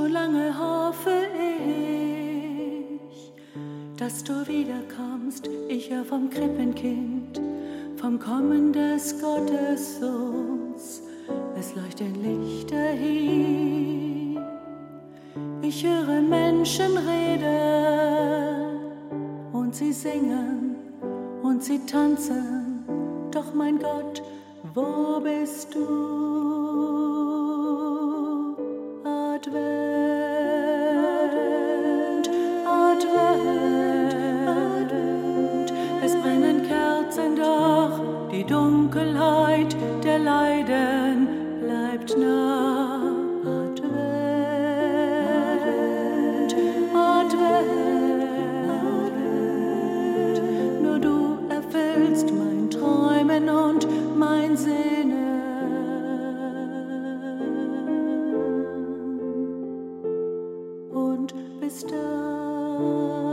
lange hoffe ich, dass du wiederkommst. Ich höre vom Krippenkind, vom Kommen des Gottessohns. Es leuchten Lichter hier. Ich höre Menschen reden und sie singen und sie tanzen. Doch mein Gott, wo bist du? Dunkelheit der Leiden bleibt nah. Advent, Advent, Advent. Nur du erfüllst mein Träumen und mein Sehnen. Und bist da.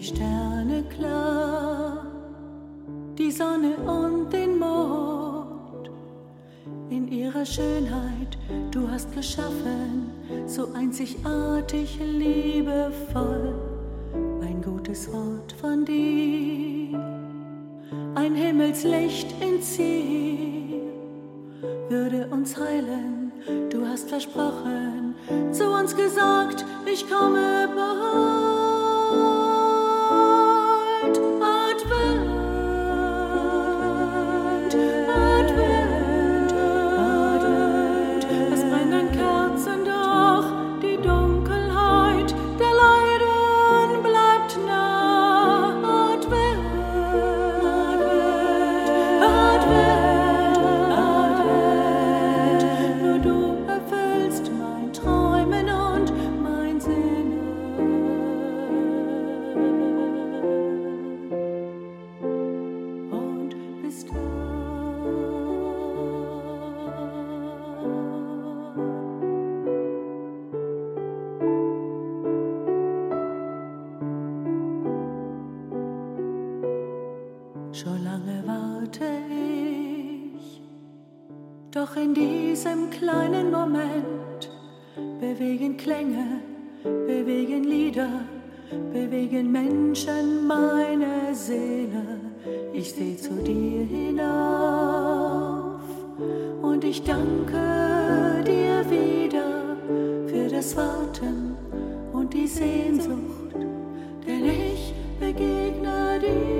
Die Sterne klar, die Sonne und den Mond. In ihrer Schönheit, du hast geschaffen, so einzigartig liebevoll, ein gutes Wort von dir, ein Himmelslicht in Ziel, würde uns heilen, du hast versprochen, zu uns gesagt, ich komme bald. Warte ich, doch in diesem kleinen Moment bewegen Klänge, bewegen Lieder, bewegen Menschen meine Seele. Ich seh zu dir hinauf und ich danke dir wieder für das Warten und die Sehnsucht, denn ich begegne dir.